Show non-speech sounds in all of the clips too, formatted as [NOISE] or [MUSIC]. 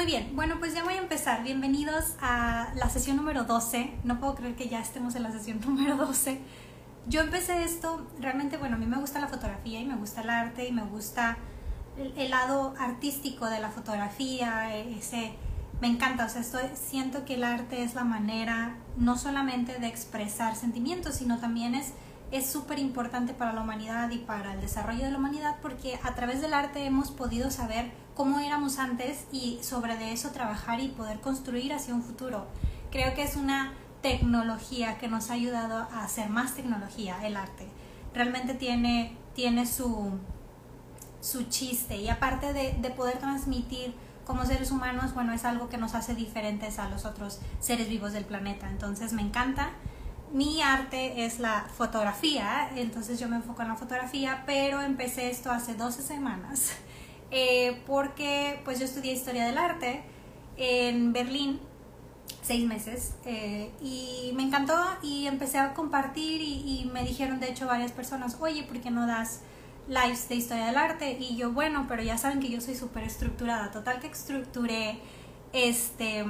Muy bien, bueno, pues ya voy a empezar. Bienvenidos a la sesión número 12. No puedo creer que ya estemos en la sesión [LAUGHS] número 12. Yo empecé esto, realmente, bueno, a mí me gusta la fotografía y me gusta el arte y me gusta el, lado artístico de la fotografía, ese me encanta, o sea, estoy, siento que el arte es la manera no solamente de expresar sentimientos, sino también es es súper importante para la humanidad y para el desarrollo de la humanidad porque a través del arte hemos podido saber cómo éramos antes y sobre de eso trabajar y poder construir hacia un futuro. Creo que es una tecnología que nos ha ayudado a hacer más tecnología el arte. Realmente tiene, tiene su, su chiste y aparte de, de poder transmitir como seres humanos, bueno, es algo que nos hace diferentes a los otros seres vivos del planeta. Entonces me encanta. Mi arte es la fotografía, entonces yo me enfoco en la fotografía, pero empecé esto hace 12 semanas [LAUGHS] eh, porque pues yo estudié historia del arte en Berlín seis meses eh, y me encantó y empecé a compartir y, y, me dijeron de hecho varias personas, oye, ¿por qué no das lives de historia del arte y yo, bueno, pero ya saben que yo soy súper estructurada, total que estructuré, este,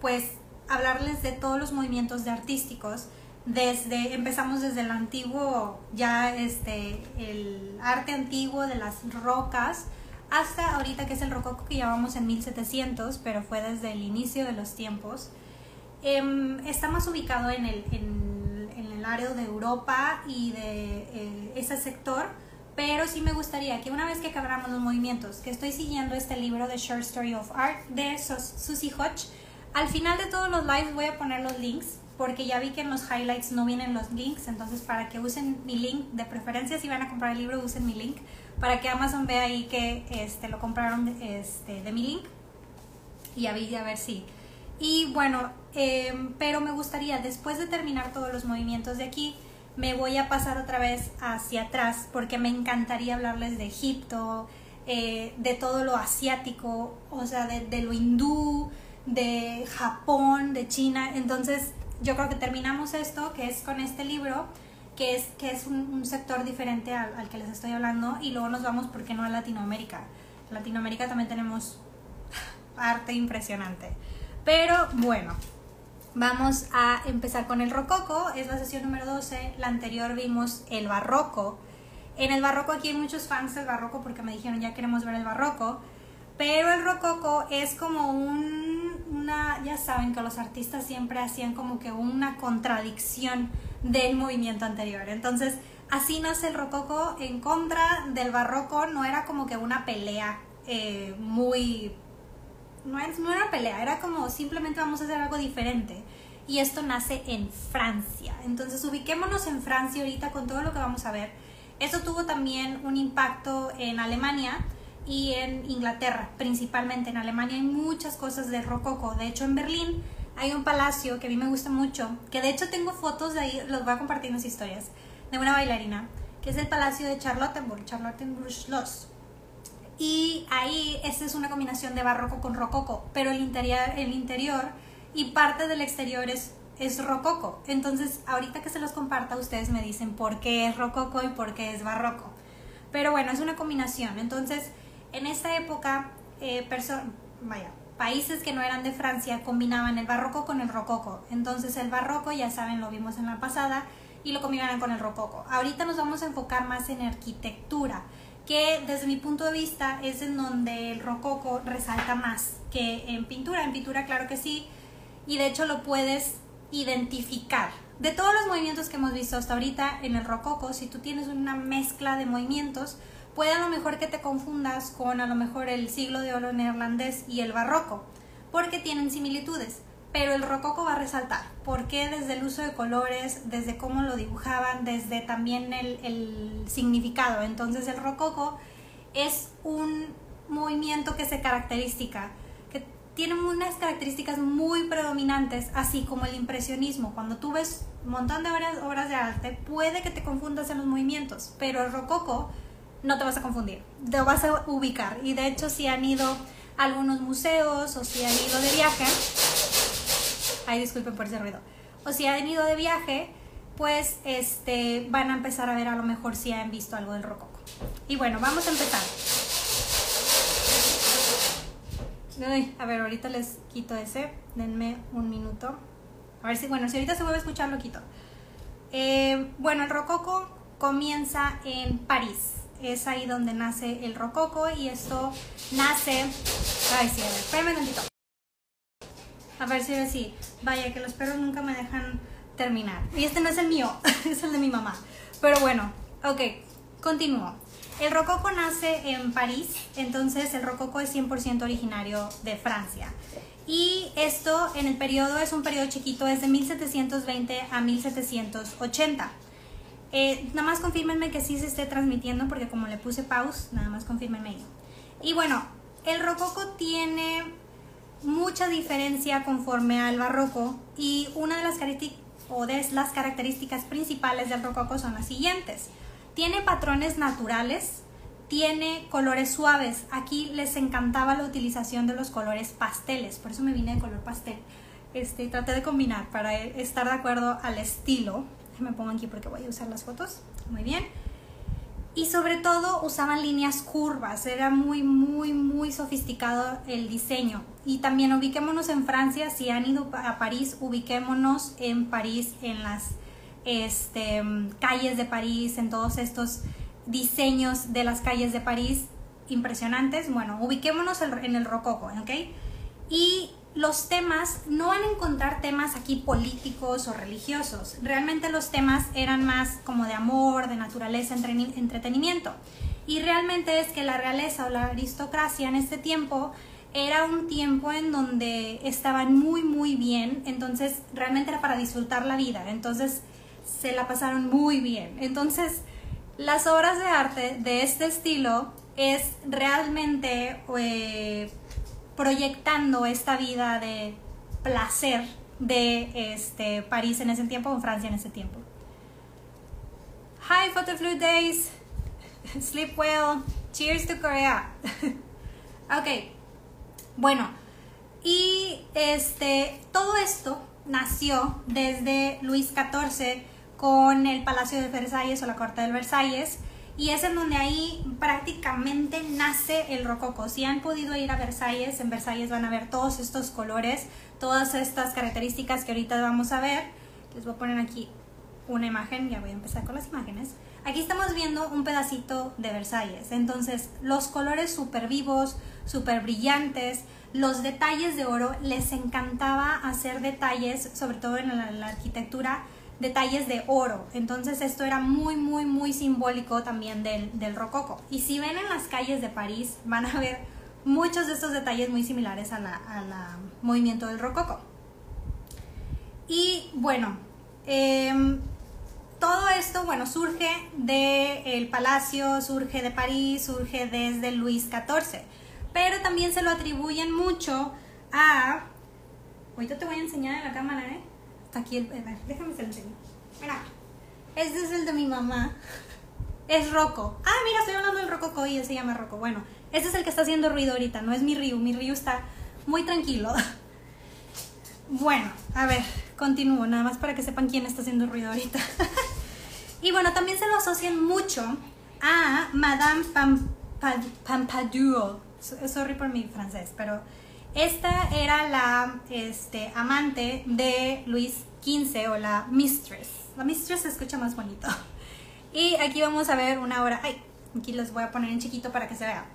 pues hablarles de todos los movimientos de artísticos, desde, empezamos desde el antiguo, ya este, el arte antiguo de las rocas, hasta ahorita que es el rococo que llevamos en 1700, pero fue desde el inicio de los tiempos. Eh, está más ubicado en el, en, en el área de Europa y de eh, ese sector, pero sí me gustaría que una vez que acabáramos los movimientos, que estoy siguiendo este libro de Short Story of Art de Susie Hodge, al final de todos los lives voy a poner los links porque ya vi que en los highlights no vienen los links, entonces para que usen mi link, de preferencia si van a comprar el libro usen mi link, para que Amazon vea ahí que este, lo compraron este, de mi link y a ver, a ver si. Y bueno, eh, pero me gustaría después de terminar todos los movimientos de aquí, me voy a pasar otra vez hacia atrás porque me encantaría hablarles de Egipto, eh, de todo lo asiático, o sea, de, de, lo hindú, de Japón, de China. Entonces, yo creo que terminamos esto, que es con este libro, que es, que es un, sector diferente al, al, que les estoy hablando, y luego nos vamos, ¿por qué no a Latinoamérica? En Latinoamérica también tenemos [LAUGHS] arte impresionante. Pero bueno, Vamos a empezar con el rococo, es la sesión número 12, la anterior vimos el barroco. En el barroco aquí hay muchos fans del barroco porque me dijeron ya queremos ver el barroco, pero el rococo es como un, una, ya saben que los artistas siempre hacían como que una contradicción del movimiento anterior. Entonces, así nace el rococo en contra del barroco, no era como que una pelea eh, muy no, es, no era pelea, era como simplemente vamos a hacer algo diferente. Y esto nace en Francia. Entonces ubiquémonos en Francia ahorita con todo lo que vamos a ver. Esto tuvo también un impacto en Alemania y en Inglaterra, principalmente en Alemania hay muchas cosas de rococo. De hecho, en Berlín hay un palacio que a mí me gusta mucho, que de hecho tengo fotos de ahí, los voy a compartir en las historias, de una bailarina, que es el palacio de Charlottenburg, Charlottenburg Schloss y ahí esta es una combinación de barroco con rococo, pero el interior, el interior y parte del exterior es, es rococo. Entonces, ahorita que se los comparta, ustedes me dicen por qué es rococo y por qué es barroco. Pero bueno, es una combinación. Entonces, en esta época, eh, países que no eran de Francia combinaban el barroco con el rococo. Entonces, el barroco, ya saben, lo vimos en la pasada, y lo combinaban con el rococo. Ahorita nos vamos a enfocar más en arquitectura que desde mi punto de vista es en donde el rococo resalta más que en pintura. En pintura claro que sí, y de hecho lo puedes identificar. De todos los movimientos que hemos visto hasta ahorita en el rococo, si tú tienes una mezcla de movimientos, puede a lo mejor que te confundas con a lo mejor el siglo de oro neerlandés y el barroco, porque tienen similitudes pero el rococo va a resaltar. porque Desde el uso de colores, desde cómo lo dibujaban, desde también el, significado. Entonces el rococo es un movimiento que se característica, que tiene unas características muy predominantes, así como el impresionismo. Cuando tú ves un montón de obras, obras de arte, puede que te confundas en los movimientos, pero el rococo no te vas a confundir, te vas a ubicar. Y de hecho si han ido a algunos museos o si han ido de viaje, ay disculpen por ese ruido, o si han ido de viaje, pues este, van a empezar a ver a lo mejor si han visto algo del rococo. Y bueno, vamos a empezar. a ver, ahorita les quito ese. Denme un minuto. A ver si, bueno, si ahorita se vuelve a escuchar, lo quito. Eh, bueno, el rococo comienza en París. Es ahí donde nace el rococo y esto nace... Ay, sí, a ver, espérame tantito. A ver si así. Vaya, que los perros nunca me dejan terminar. Y este no es el mío, [LAUGHS] es el de mi mamá. Pero bueno, ok, continúo. El rococo nace en París, entonces el rococo es 100% originario de Francia. Y esto en el periodo es un periodo chiquito, es de 1720 a 1780. Eh, nada más confírmenme que sí se esté transmitiendo porque como le puse pause, nada más confírmenme ahí. Y bueno, el rococo tiene mucha diferencia conforme al barroco y una de las, o de las características principales del rococo son las siguientes. Tiene patrones naturales, tiene colores suaves. Aquí les encantaba la utilización de los colores pasteles, por eso me vine de color pastel. Este, traté de combinar para estar de acuerdo al estilo. Me pongo aquí porque voy a usar las fotos. Muy bien. Y sobre todo usaban líneas curvas, era muy, muy, muy sofisticado el diseño. Y también ubiquémonos en Francia, si han ido a París, ubiquémonos en París, en las este, calles de París, en todos estos diseños de las calles de París impresionantes. Bueno, ubiquémonos en el rococo, ¿ok? Y los temas, no van a encontrar temas aquí políticos o religiosos. Realmente los temas eran más como de amor, de naturaleza, entretenimiento. Y realmente es que la realeza o la aristocracia en este tiempo era un tiempo en donde estaban muy, muy bien. Entonces realmente era para disfrutar la vida. Entonces se la pasaron muy bien. Entonces, las obras de arte de este estilo es realmente eh, proyectando esta vida de placer de este, París en ese tiempo o Francia en ese tiempo. Hi, Photoflu Days. [LAUGHS] Sleep well. Cheers to Korea. [LAUGHS] ok. Bueno, y este, todo esto nació desde Luis XIV con el Palacio de Versalles o la Corte de Versalles y es en donde ahí prácticamente nace el rococo. Si han podido ir a Versalles, en Versalles van a ver todos estos colores, todas estas características que ahorita vamos a ver. Les voy a poner aquí una imagen, ya voy a empezar con las imágenes. Aquí estamos viendo un pedacito de Versalles, entonces los colores súper vivos, súper brillantes, los detalles de oro, les encantaba hacer detalles, sobre todo en la arquitectura, detalles de oro. Entonces esto era muy, muy, muy simbólico también del, del rococo. Y si ven en las calles de París, van a ver muchos de estos detalles muy similares al la movimiento del rococo. Y bueno, em, todo esto, bueno, surge del palacio, surge de París, surge desde Luis XIV. Pero también se lo atribuyen mucho a... Ahorita te voy a enseñar en la cámara, ¿eh? Aquí el. Déjame se lo enseño. Mira, este es el de mi mamá. Es Rocco. Ah, mira, estoy hablando del Rocco y él se llama Rocco. Bueno, este es el que está haciendo ruido ahorita, no es mi Ryu. Mi Ryu está muy tranquilo. [LAUGHS] Bueno, a ver, continúo, nada más para que sepan quién está haciendo ruido ahorita. [LAUGHS] y bueno, también se lo asocian mucho a Madame Pampadour. Sorry por mi francés, pero esta era la este, amante de Luis XV o la mistress. La mistress se escucha más bonito. [LAUGHS] Y aquí vamos a ver una hora. Ay, aquí los voy a poner en chiquito para que se vea.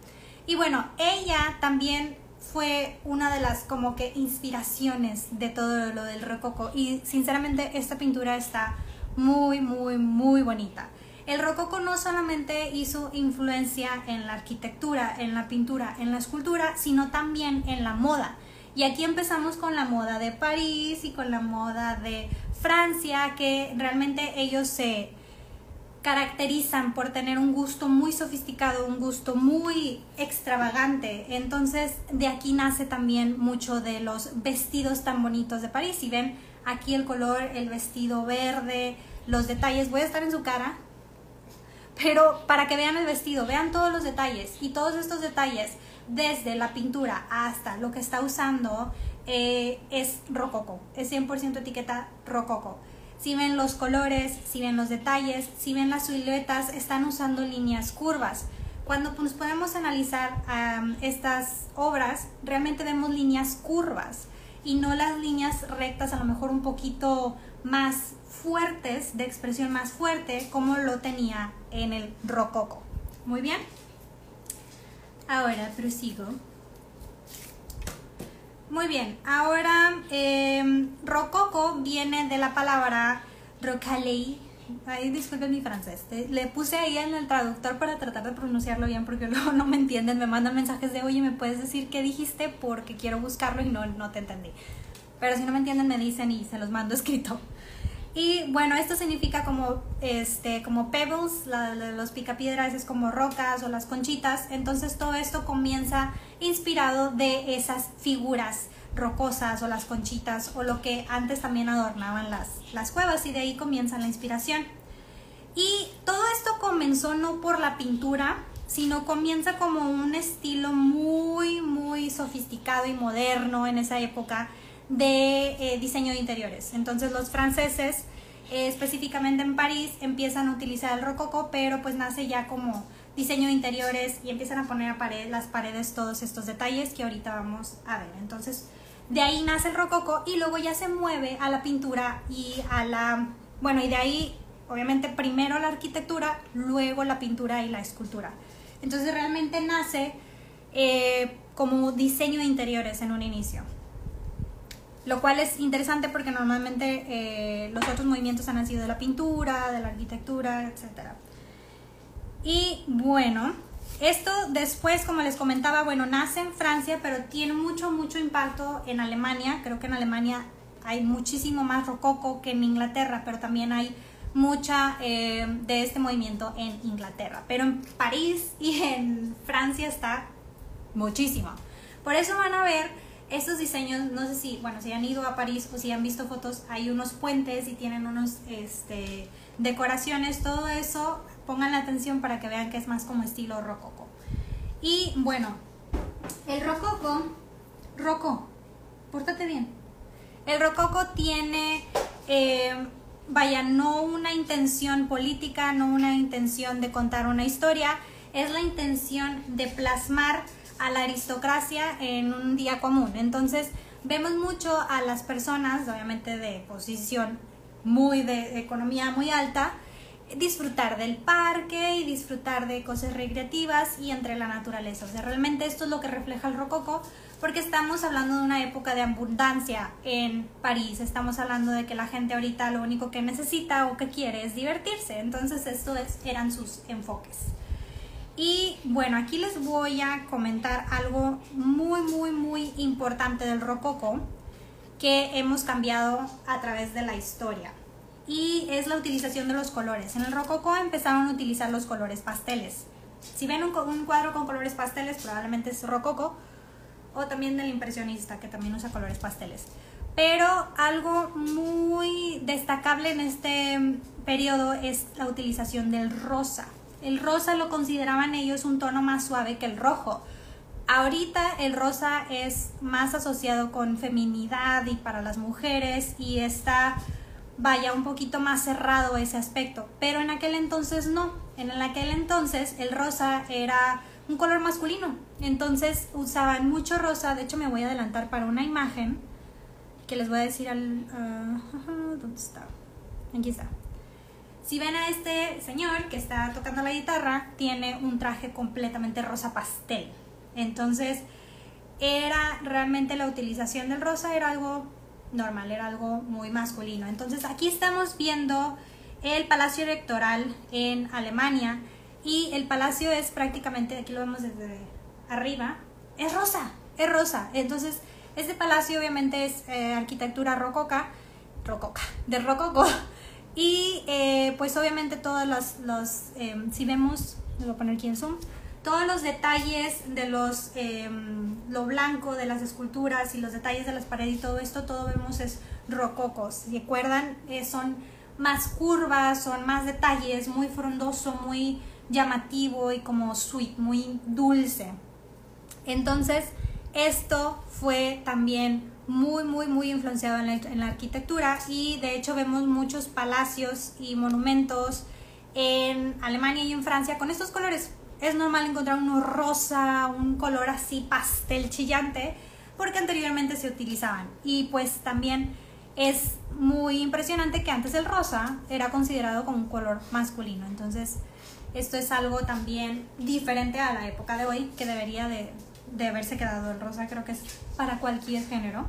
Y bueno, ella también fue una de las como que inspiraciones de todo lo del rococo. Y sinceramente esta pintura está muy, muy, muy bonita. El rococo no solamente hizo influencia en la arquitectura, en la pintura, en la escultura, sino también en la moda. Y aquí empezamos con la moda de París y con la moda de Francia, que realmente ellos se caracterizan por tener un gusto muy sofisticado, un gusto muy extravagante. Entonces de aquí nace también mucho de los vestidos tan bonitos de París. Y ven aquí el color, el vestido verde, los detalles. Voy a estar en su cara pero para que vean el vestido, vean todos los detalles y todos estos detalles, desde la pintura hasta lo que está usando, eh, es rococo, es 100% etiqueta rococo. Si ven los colores, si ven los detalles, si ven las siluetas, están usando líneas curvas. cuando nos podemos analizar estas obras, realmente vemos líneas curvas y no las líneas rectas, a lo mejor un poquito más fuertes, de expresión más fuerte, como lo tenía en el rococo. Muy bien. Ahora prosigo. Muy bien, ahora eh, rococo viene de la palabra rocalei. Ay, disculpen mi francés. Le puse ahí en el traductor para tratar de pronunciarlo bien porque [LAUGHS] luego no me entienden. Me mandan mensajes de, oye, ¿me puedes decir qué dijiste? Porque quiero buscarlo y no, no te entendí. Pero si no me entienden, me dicen y se los mando escrito. Y bueno, esto significa como, este, como pebbles, los picapiedras es como rocas o las conchitas. Entonces todo esto comienza inspirado de esas figuras rocosas o las conchitas o lo que antes también adornaban las, las cuevas y de ahí comienza la inspiración. Y todo esto comenzó no por la pintura, sino comienza como un estilo muy, muy sofisticado y moderno en esa época de eh, diseño de interiores. Entonces los franceses, eh, específicamente en París, empiezan a utilizar el rococó, pero pues nace ya como diseño de interiores y empiezan a poner a pared, las paredes todos estos detalles que ahorita vamos a ver. Entonces de ahí nace el rococó y luego ya se mueve a la pintura y a la... Bueno, y de ahí obviamente primero la arquitectura, luego la pintura y la escultura. Entonces realmente nace eh, como diseño de interiores en un inicio lo cual es interesante porque normalmente eh, los otros movimientos han nacido de la pintura, de la arquitectura, etc. Y bueno, esto después, como les comentaba, bueno, nace en Francia, pero tiene mucho, mucho impacto en Alemania. Creo que en Alemania hay muchísimo más rococo que en Inglaterra, pero también hay mucha eh, de este movimiento en Inglaterra. Pero en París y en Francia está muchísimo. Por eso van a ver estos diseños, no sé si, bueno, si han ido a París o si han visto fotos, hay unos puentes y tienen unos, este, decoraciones, todo eso, pongan la atención para que vean que es más como estilo rococo. Y bueno, el rococo, roco, pórtate bien. El rococo tiene, eh, vaya, no una intención política, no una intención de contar una historia, es la intención de plasmar a la aristocracia en un día común. Entonces, vemos mucho a las personas, obviamente de posición muy de economía muy alta, disfrutar del parque y disfrutar de cosas recreativas y entre la naturaleza. O sea, realmente esto es lo que refleja el rococo porque estamos hablando de una época de abundancia en París. Estamos hablando de que la gente ahorita lo único que necesita o que quiere es divertirse. Entonces, estos eran sus enfoques. Y bueno, aquí les voy a comentar algo muy, muy, muy importante del rococo que hemos cambiado a través de la historia. Y es la utilización de los colores. En el rococo empezaron a utilizar los colores pasteles. Si ven un, cuadro con colores pasteles, probablemente es rococo. O también del impresionista, que también usa colores pasteles. Pero algo muy destacable en este periodo es la utilización del rosa. El rosa lo consideraban ellos un tono más suave que el rojo. Ahorita el rosa es más asociado con feminidad y para las mujeres y está, vaya, un poquito más cerrado ese aspecto. Pero en aquel entonces no. En aquel entonces el rosa era un color masculino. Entonces usaban mucho rosa. De hecho me voy a adelantar para una imagen que les voy a decir al... Ah, [LAUGHS] ¿Dónde está? Aquí está. Si ven a este señor que está tocando la guitarra, tiene un traje completamente rosa pastel. Entonces, era realmente la utilización del rosa era algo normal, era algo muy masculino. Entonces, aquí estamos viendo el palacio electoral en Alemania y el palacio es prácticamente, aquí lo vemos desde arriba, es rosa, es rosa. Entonces, este palacio obviamente es eh, arquitectura rococa, rococa, de rococo y eh, pues obviamente todos los, los em, si vemos, voy a poner aquí en zoom, todos los detalles de los, em, lo blanco de las esculturas y los detalles de las paredes y todo esto, todo vemos es rococos. Si recuerdan, eh, son más curvas, son más detalles, muy frondoso, muy llamativo y como sweet, muy dulce. Entonces, esto fue también muy, muy, muy influenciado en la, arquitectura y de hecho vemos muchos palacios y monumentos en Alemania y en Francia con estos colores. es normal encontrar uno rosa, un color así pastel chillante, porque anteriormente se utilizaban. Y pues también es muy impresionante que antes el rosa era considerado como un color masculino. Entonces, esto es algo también diferente a la época de hoy, que debería de, de haberse quedado el rosa, creo que es para cualquier género.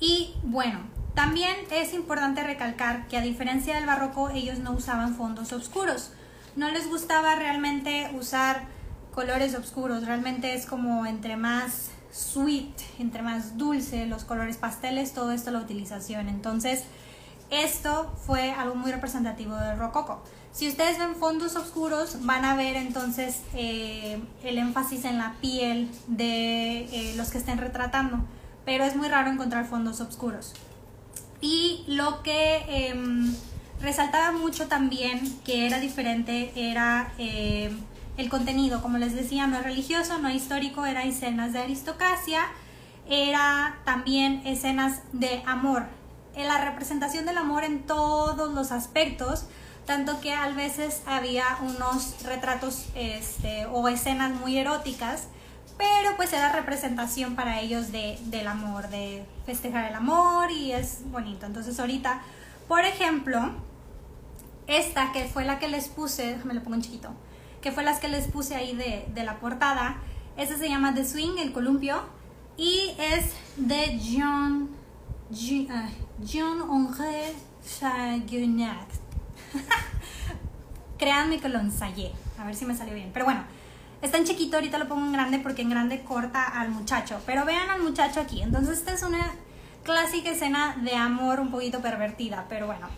Y bueno, también es importante recalcar que a diferencia del barroco, ellos no usaban fondos oscuros. No les gustaba realmente usar colores oscuros, realmente es como entre más sweet, entre más dulce, los colores pasteles, todo esto la utilización. Entonces, esto fue algo muy representativo del rococo. Si ustedes ven fondos oscuros, van a ver entonces eh, el énfasis en la piel de eh, los que estén retratando, pero es muy raro encontrar fondos oscuros. Y lo que em, resaltaba mucho también que era diferente era eh, el contenido, como les decía, no es religioso, no es histórico, era escenas de aristocracia, era también escenas de amor, la representación del amor en todos los aspectos, tanto que a veces había unos retratos este, o escenas muy eróticas, pero pues era representación para ellos de, del amor, de festejar el amor y es bonito. Entonces ahorita, por ejemplo, esta que fue la que les puse, déjame lo pongo en chiquito, que fue las que les puse ahí de, de la portada, esta se llama The Swing, el columpio, y es de John, John Henri Chaguenac. [LAUGHS] Créanme que lo ensayé, a ver si me salió bien. Pero bueno, está en chiquito, ahorita lo pongo en grande porque en grande corta al muchacho. Pero vean al muchacho aquí. Entonces esta es una clásica escena de amor un poquito pervertida, pero bueno.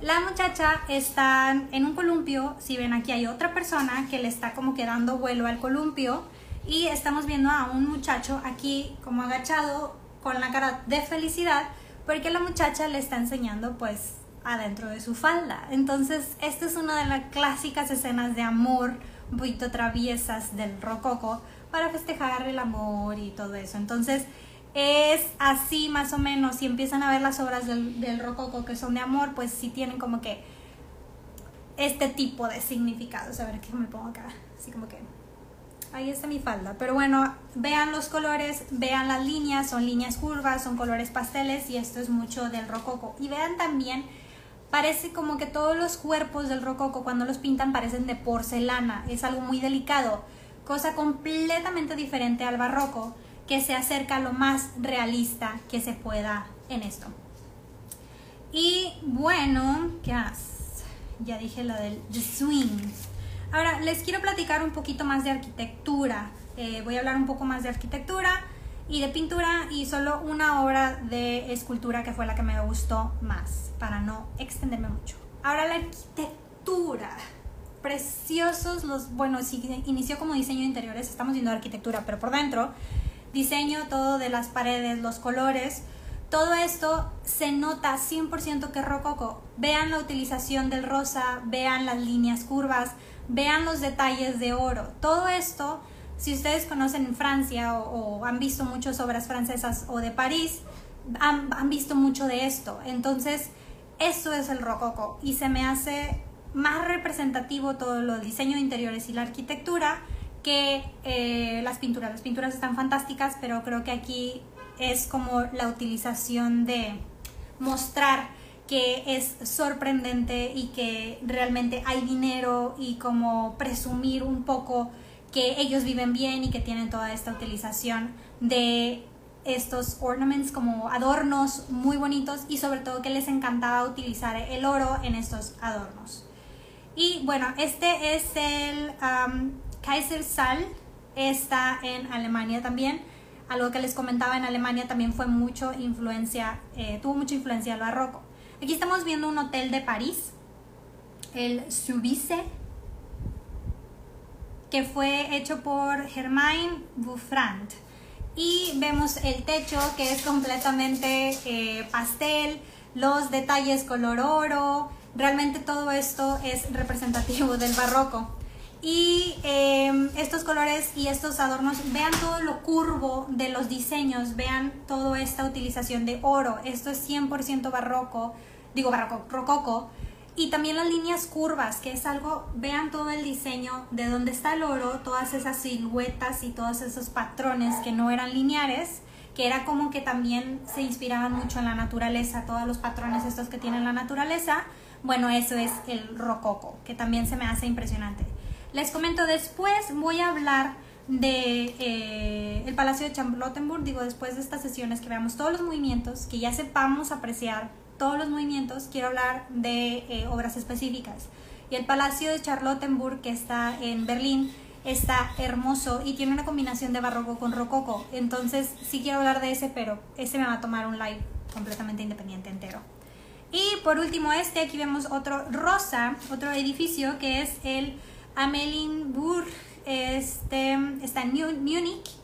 La muchacha está en un columpio, si ven aquí hay otra persona que le está como que dando vuelo al columpio y estamos viendo a un muchacho aquí como agachado con la cara de felicidad porque la muchacha le está enseñando pues adentro de su falda. Entonces, esta es una de las clásicas escenas de amor un traviesas del rococo para festejar el amor y todo eso. Entonces, es así más o menos, si empiezan a ver las obras del, del rococo que son de amor, pues sí tienen como que este tipo de significados. A ver, ¿qué me pongo acá? Así como que ahí está mi falda. Pero bueno, vean los colores, vean las líneas, son líneas curvas, son colores pasteles y esto es mucho del rococo. Y vean también, parece como que todos los cuerpos del rococo cuando los pintan parecen de porcelana, es algo muy delicado, cosa completamente diferente al barroco que se acerca lo más realista que se pueda en esto. Y bueno, ¿qué más? Ya dije lo del swing. Ahora, les quiero platicar un poquito más de arquitectura. Eh, voy a hablar un poco más de arquitectura y de pintura y solo una obra de escultura que fue la que me gustó más, para no extenderme mucho. Ahora la arquitectura. Preciosos los, bueno, si inició como diseño de interiores, estamos viendo arquitectura, pero por dentro, diseño todo de las paredes, los colores, todo esto se nota 100% que es rococo. Vean la utilización del rosa, vean las líneas curvas, vean los detalles de oro. Todo esto, si ustedes conocen Francia o, han visto muchas obras francesas o de París, han, han, visto mucho de esto. Entonces, eso es el rococo y se me hace más representativo todo lo diseño de interiores y la arquitectura que eh, las pinturas. Las pinturas están fantásticas, pero creo que aquí es como la utilización de mostrar que es sorprendente y que realmente hay dinero y como presumir un poco que ellos viven bien y que tienen toda esta utilización de estos ornaments como adornos muy bonitos y sobre todo que les encantaba utilizar el oro en estos adornos. Y bueno, este es el um, Kaisersaal, está en Alemania también. Algo que les comentaba en Alemania también fue mucho influencia, eh, tuvo mucha influencia el barroco. Aquí estamos viendo un hotel de París, el Subice, que fue hecho por Germain Bouffrand. Y vemos el techo que es completamente eh, pastel, los detalles color oro, realmente todo esto es representativo del barroco. Y em, estos colores y estos adornos, vean todo lo curvo de los diseños, vean toda esta utilización de oro. Esto es 100% barroco, digo barroco, rococo. Y también las líneas curvas, que es algo, vean todo el diseño de donde está el oro, todas esas siluetas y todos esos patrones que no eran lineares, que era como que también se inspiraban mucho en la naturaleza, todos los patrones estos que tiene la naturaleza. Bueno, eso es el rococo, que también se me hace impresionante. Les comento después, voy a hablar de eh, el Palacio de Charlottenburg, digo, después de estas sesiones que veamos todos los movimientos, que ya sepamos apreciar todos los movimientos, quiero hablar de eh, obras específicas. Y el Palacio de Charlottenburg, que está en Berlín, está hermoso y tiene una combinación de barroco con rococo. Entonces, sí quiero hablar de ese, pero ese me va a tomar un live completamente independiente entero. Y por último, este, aquí vemos otro rosa, otro edificio que es el Amelienburg. Este está en Múnich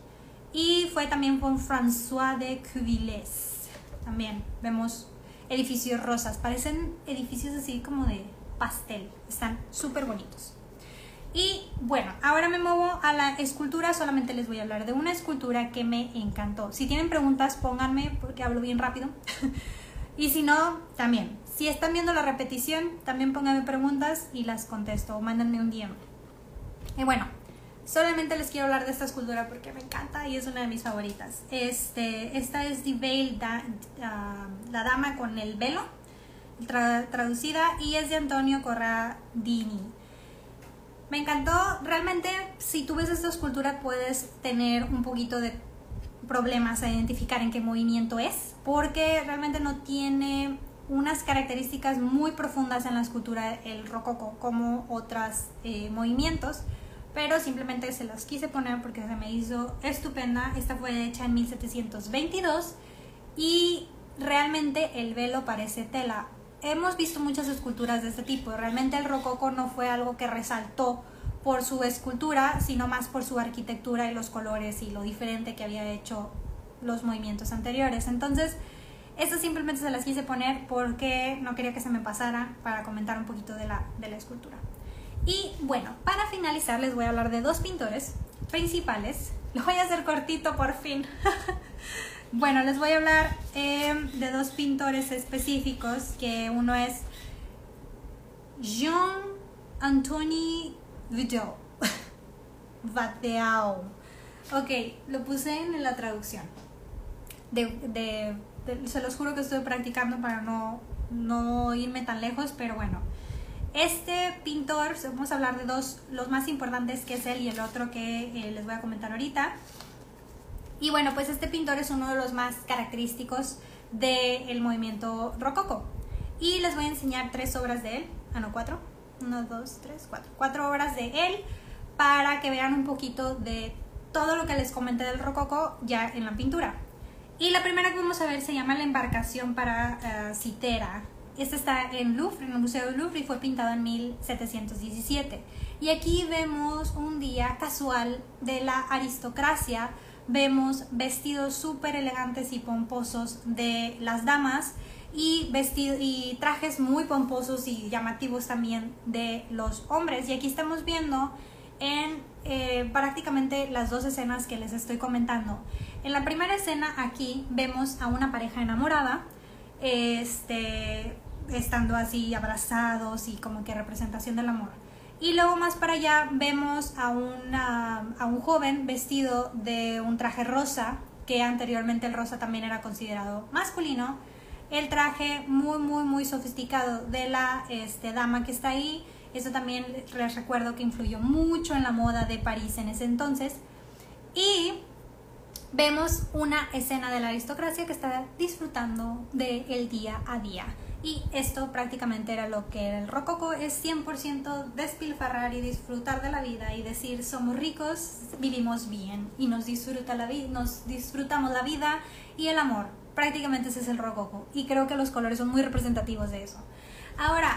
y fue también con François de Cuvilles. También vemos edificios rosas. Parecen edificios así como de pastel. Están súper bonitos. Y bueno, ahora me muevo a la escultura. Solamente les voy a hablar de una escultura que me encantó. Si tienen preguntas, pónganme porque hablo bien rápido. [LAUGHS] y si no, también. Si están viendo la repetición, también pónganme preguntas y las contesto o mándenme un DM. Y bueno, Solamente les quiero hablar de esta escultura porque me encanta y es una de mis favoritas. Este, esta es The Veil, ah, la dama con el velo, traducida, y es de Antonio Corradini. Me encantó, realmente si tú ves esta escultura puedes tener un poquito de problemas a identificar en qué movimiento es, porque realmente no tiene unas características muy profundas en la escultura el rococo como otros eh, movimientos pero simplemente se las quise poner porque se me hizo estupenda. Esta fue hecha en 1722 y realmente el velo parece tela. Hemos visto muchas esculturas de este tipo. Realmente el rococo no fue algo que resaltó por su escultura, sino más por su arquitectura y los colores y lo diferente que había hecho los movimientos anteriores. Entonces, estas simplemente se las quise poner porque no quería que se me pasara para comentar un poquito de la, de la escultura. Y bueno, para finalizar les voy a hablar de dos pintores principales. Lo voy a hacer cortito por fin. [LAUGHS] bueno, les voy a hablar em, de dos pintores específicos, que uno es Jean Anthony Vidal. [LAUGHS] Vateao. Ok, lo puse en la traducción. De, se los juro que estoy practicando para no, no irme tan lejos, pero bueno. Este pintor, vamos a hablar de dos, los más importantes que es él y el otro que eh, les voy a comentar ahorita. Y bueno, pues este pintor es uno de los más característicos del movimiento rococo. Y les voy a enseñar tres obras de él. Ah, no, cuatro. Uno, dos, tres, cuatro. Cuatro obras de él para que vean un poquito de todo lo que les comenté del rococo ya en la pintura. Y la primera que vamos a ver se llama La embarcación para uh, citera este está en Louvre, en el Museo del Louvre y fue pintado en 1717. Y aquí vemos un día casual de la aristocracia. Vemos vestidos súper elegantes y pomposos de las damas y, y trajes muy pomposos y llamativos también de los hombres. Y aquí estamos viendo en eh, prácticamente las dos escenas que les estoy comentando. En la primera escena aquí vemos a una pareja enamorada, este, estando así abrazados y como que representación del amor. Y luego más para allá vemos a, una, a un joven vestido de un traje rosa, que anteriormente el rosa también era considerado masculino. El traje muy, muy, muy sofisticado de la este, dama que está ahí. Eso también les recuerdo que influyó mucho en la moda de París en ese entonces. Y vemos una escena de la aristocracia que está disfrutando del día a día. Y esto prácticamente era lo que era el rococo, es 100% despilfarrar y disfrutar de la vida y decir somos ricos, vivimos bien y nos, disfruta la nos disfrutamos la vida y el amor. Prácticamente ese es el rococo y creo que los colores son muy representativos de eso. Ahora,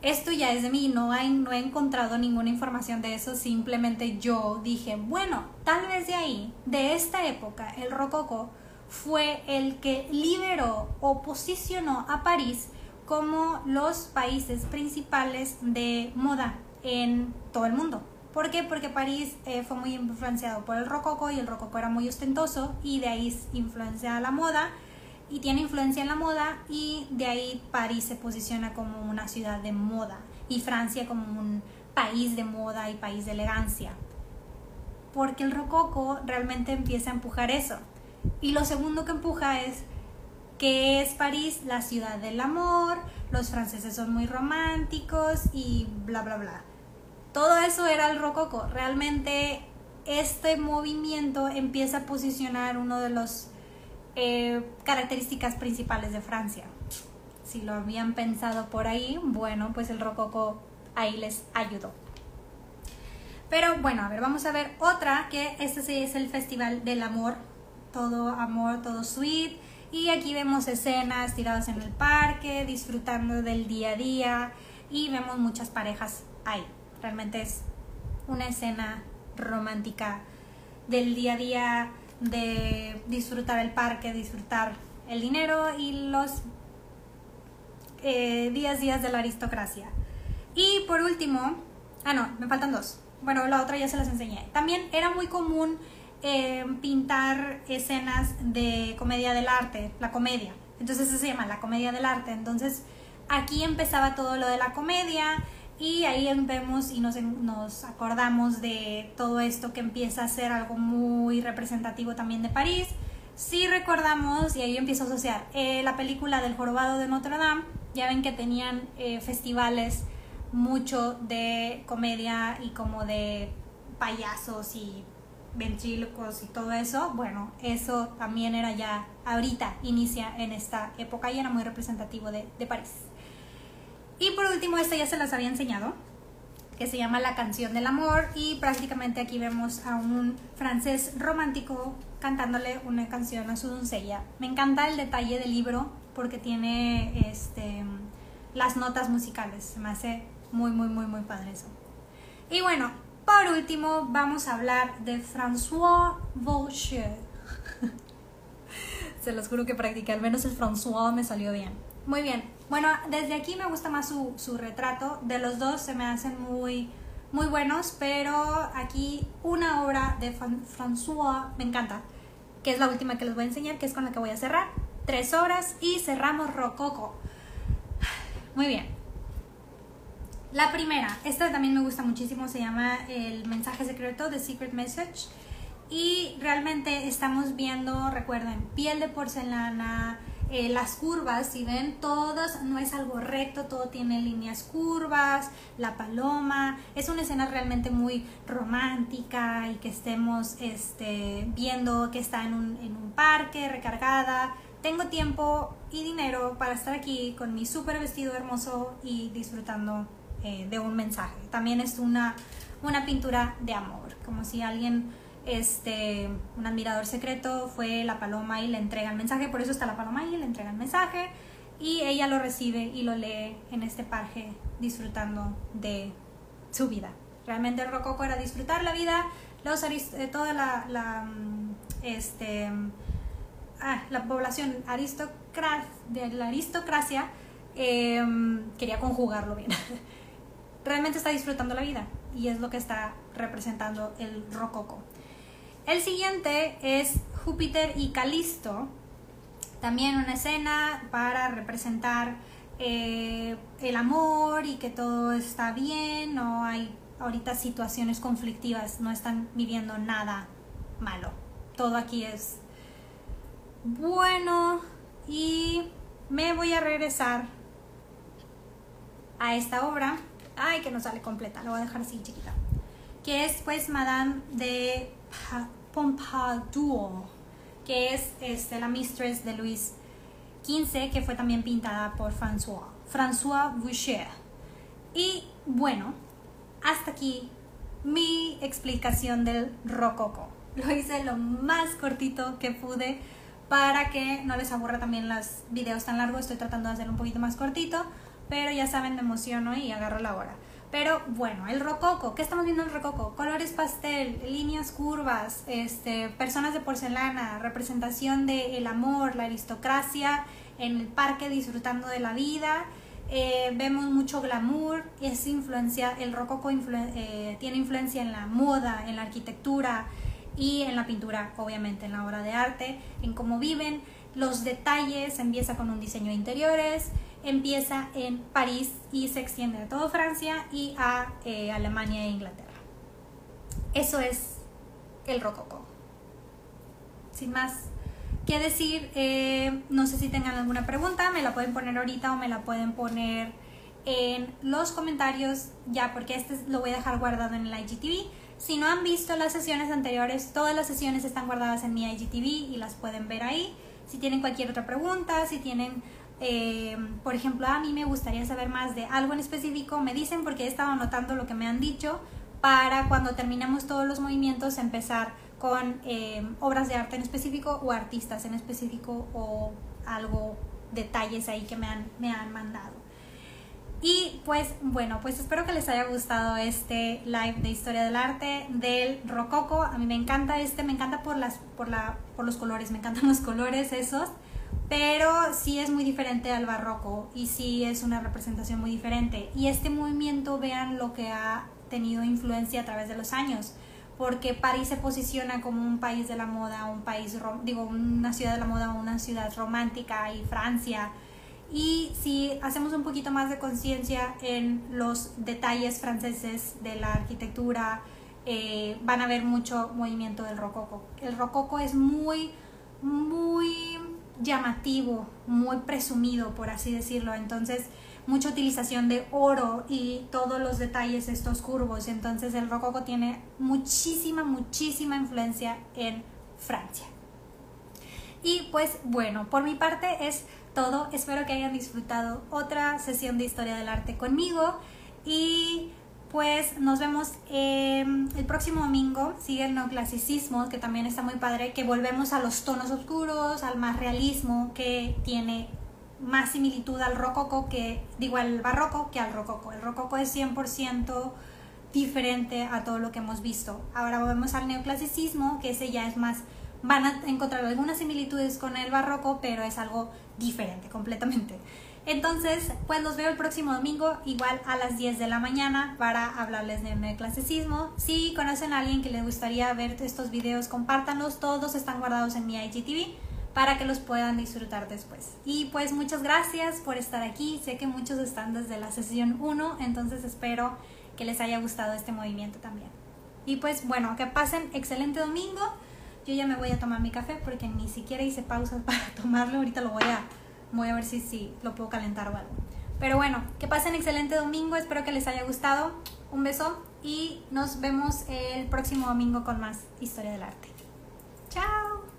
esto ya es de mí, no, hay, no he encontrado ninguna información de eso, simplemente yo dije, bueno, tal vez de ahí, de esta época, el rococo fue el que liberó o posicionó a París como los países principales de moda en todo el mundo. ¿Por qué? Porque París eh, fue muy influenciado por el rococo y el rococo era muy ostentoso y de ahí influencia la moda. y tiene influencia en la moda y de ahí París se posiciona como una ciudad de moda y Francia como un país de moda y país de elegancia. Porque el rococo realmente empieza a empujar eso. Y lo segundo que empuja es que es París la ciudad del amor, los franceses son muy románticos y bla, bla, bla. Todo eso era el rococo. Realmente este movimiento empieza a posicionar uno de los eh, características principales de Francia. Si lo habían pensado por ahí, bueno, pues el rococo ahí les ayudó. Pero bueno, a ver, vamos a ver otra, que este sí es el Festival del Amor. Todo amor, todo sweet. Y aquí vemos escenas tiradas en el parque, disfrutando del día a día. Y vemos muchas parejas ahí. Realmente es una escena romántica del día a día, de disfrutar el parque, disfrutar el dinero y los eh, días días de la aristocracia. Y por último, ah no, me faltan dos. Bueno, la otra ya se las enseñé. También era muy común eh, pintar escenas de comedia del arte, la comedia. Entonces eso se llama la comedia del arte. Entonces aquí empezaba todo lo de la comedia y ahí vemos y nos, nos acordamos de todo esto que empieza a ser algo muy representativo también de París. Si recordamos, y ahí empiezo a asociar, eh, la película del jorobado de Notre Dame, ya ven que tenían eh, festivales mucho de comedia y como de payasos y ventrílocos y todo eso, bueno, eso también era ya ahorita, inicia en esta época y era muy representativo de, de París. Y por último, esta ya se las había enseñado, que se llama La canción del amor y prácticamente aquí vemos a un francés romántico cantándole una canción a su doncella. Me encanta el detalle del libro porque tiene este, las notas musicales, se me hace muy, muy, muy, muy padre eso. Y bueno, por último vamos a hablar de François Vaucher. [LAUGHS] se los juro que practiqué, al menos el François me salió bien. Muy bien, bueno, desde aquí me gusta más su, su retrato. De los dos se me hacen muy, muy buenos, pero aquí una obra de François me encanta, que es la última que les voy a enseñar, que es con la que voy a cerrar. Tres horas y cerramos Rococo. Muy bien. La primera, esta también me gusta muchísimo, se llama El mensaje secreto, The Secret Message. Y realmente estamos viendo, recuerden, piel de porcelana, eh, las curvas, si ven, todas no es algo recto, todo tiene líneas curvas, la paloma, es una escena realmente muy romántica y que estemos este, viendo que está en un, en un parque recargada. Tengo tiempo y dinero para estar aquí con mi súper vestido hermoso y disfrutando eh, de un mensaje. También es una, una pintura de amor, como si alguien este, un admirador secreto fue la paloma y le entrega el mensaje, por eso está la paloma y le entrega el mensaje y ella lo recibe y lo lee en este parque disfrutando de su vida. Realmente el rococo era disfrutar la vida, los eh, toda la, mm, este, ah, la población de la aristocracia em, quería conjugarlo bien. [LAUGHS] Realmente está disfrutando la vida y es lo que está representando el rococo. El siguiente es Júpiter y Calisto, también una escena para representar eh, el amor y que todo está bien, no hay ahorita situaciones conflictivas, no están viviendo nada malo. Todo aquí es bueno y me voy a regresar a esta obra. Ay, que no sale completa, lo voy a dejar así chiquita. Que es pues Madame de Pompadour, que es este, la mistress de Luis XV, que fue también pintada por François, François Boucher. Y bueno, hasta aquí mi explicación del rococo. Lo hice lo más cortito que pude para que no les aburra también los videos tan largos. Estoy tratando de hacer un poquito más cortito, pero ya saben, me emociono y agarro la hora. Pero bueno, el rococo, ¿qué estamos viendo en el rococo? Colores pastel, líneas curvas, este, personas de porcelana, representación del el amor, la aristocracia en el parque disfrutando de la vida. Eh, vemos mucho glamour, es influencia, el rococo eh, tiene influencia en la moda, en la arquitectura y en la pintura, obviamente, en la obra de arte, en cómo viven. los detalles, empieza con un diseño de interiores, empieza en París y se extiende a toda Francia y a eh, Alemania e Inglaterra. Eso es el rococó. Sin más que decir, eh, no sé si tengan alguna pregunta, me la pueden poner ahorita o me la pueden poner en los comentarios ya porque este lo voy a dejar guardado en el IGTV. Si no han visto las sesiones anteriores, todas las sesiones están guardadas en mi IGTV y las pueden ver ahí. Si tienen cualquier otra pregunta, si tienen, eh, por ejemplo, a mí me gustaría saber más de algo en específico, me dicen porque he estado anotando lo que me han dicho para cuando terminemos todos los movimientos empezar con eh, obras de arte en específico o artistas en específico o algo, detalles ahí que me han, me han mandado. Y pues bueno, pues espero que les haya gustado este live de historia del arte del rococo. A mí me encanta este, me encanta por las por la por los colores, me encantan [LAUGHS] los colores esos, pero sí es muy diferente al barroco y sí es una representación muy diferente. Y este movimiento, vean lo que ha tenido influencia a través de los años, porque París se posiciona como un país de la moda, un país digo, una ciudad de la moda, una ciudad romántica y Francia y si hacemos un poquito más de conciencia en los detalles franceses de la arquitectura, eh, van a ver mucho movimiento del rococo. El rococo es muy, muy llamativo, muy presumido, por así decirlo. Entonces, mucha utilización de oro y todos los detalles estos curvos. Entonces, el rococo tiene muchísima, muchísima influencia en Francia. Y pues bueno, por mi parte es todo. Espero que hayan disfrutado otra sesión de historia del arte conmigo y pues nos vemos el próximo domingo. Sigue el neoclasicismo, que también está muy padre, que volvemos a los tonos oscuros, al más realismo, que tiene más similitud al rococo que, digo, al barroco que al rococo. El rococo es 100% diferente a todo lo que hemos visto. Ahora volvemos al neoclasicismo, que ese ya es más van a encontrar algunas similitudes con el barroco, pero es algo diferente completamente. Entonces, pues los veo el próximo domingo, igual a las 10 de la mañana, para hablarles de clasicismo. Si conocen a alguien que les gustaría ver estos videos, compártanlos. Todos están guardados en mi IGTV para que los puedan disfrutar después. Y pues muchas gracias por estar aquí. Sé que muchos están desde la sesión 1, entonces espero que les haya gustado este movimiento también. Y pues bueno, que pasen excelente domingo. Yo ya me voy a tomar mi café porque ni siquiera hice pausas [LAUGHS] para tomarlo. Ahorita lo voy a, voy a ver si, si lo puedo calentar o algo. Pero bueno, que pasen excelente domingo. Espero que les haya gustado. Un beso y nos vemos el próximo domingo con más historia del arte. Chao.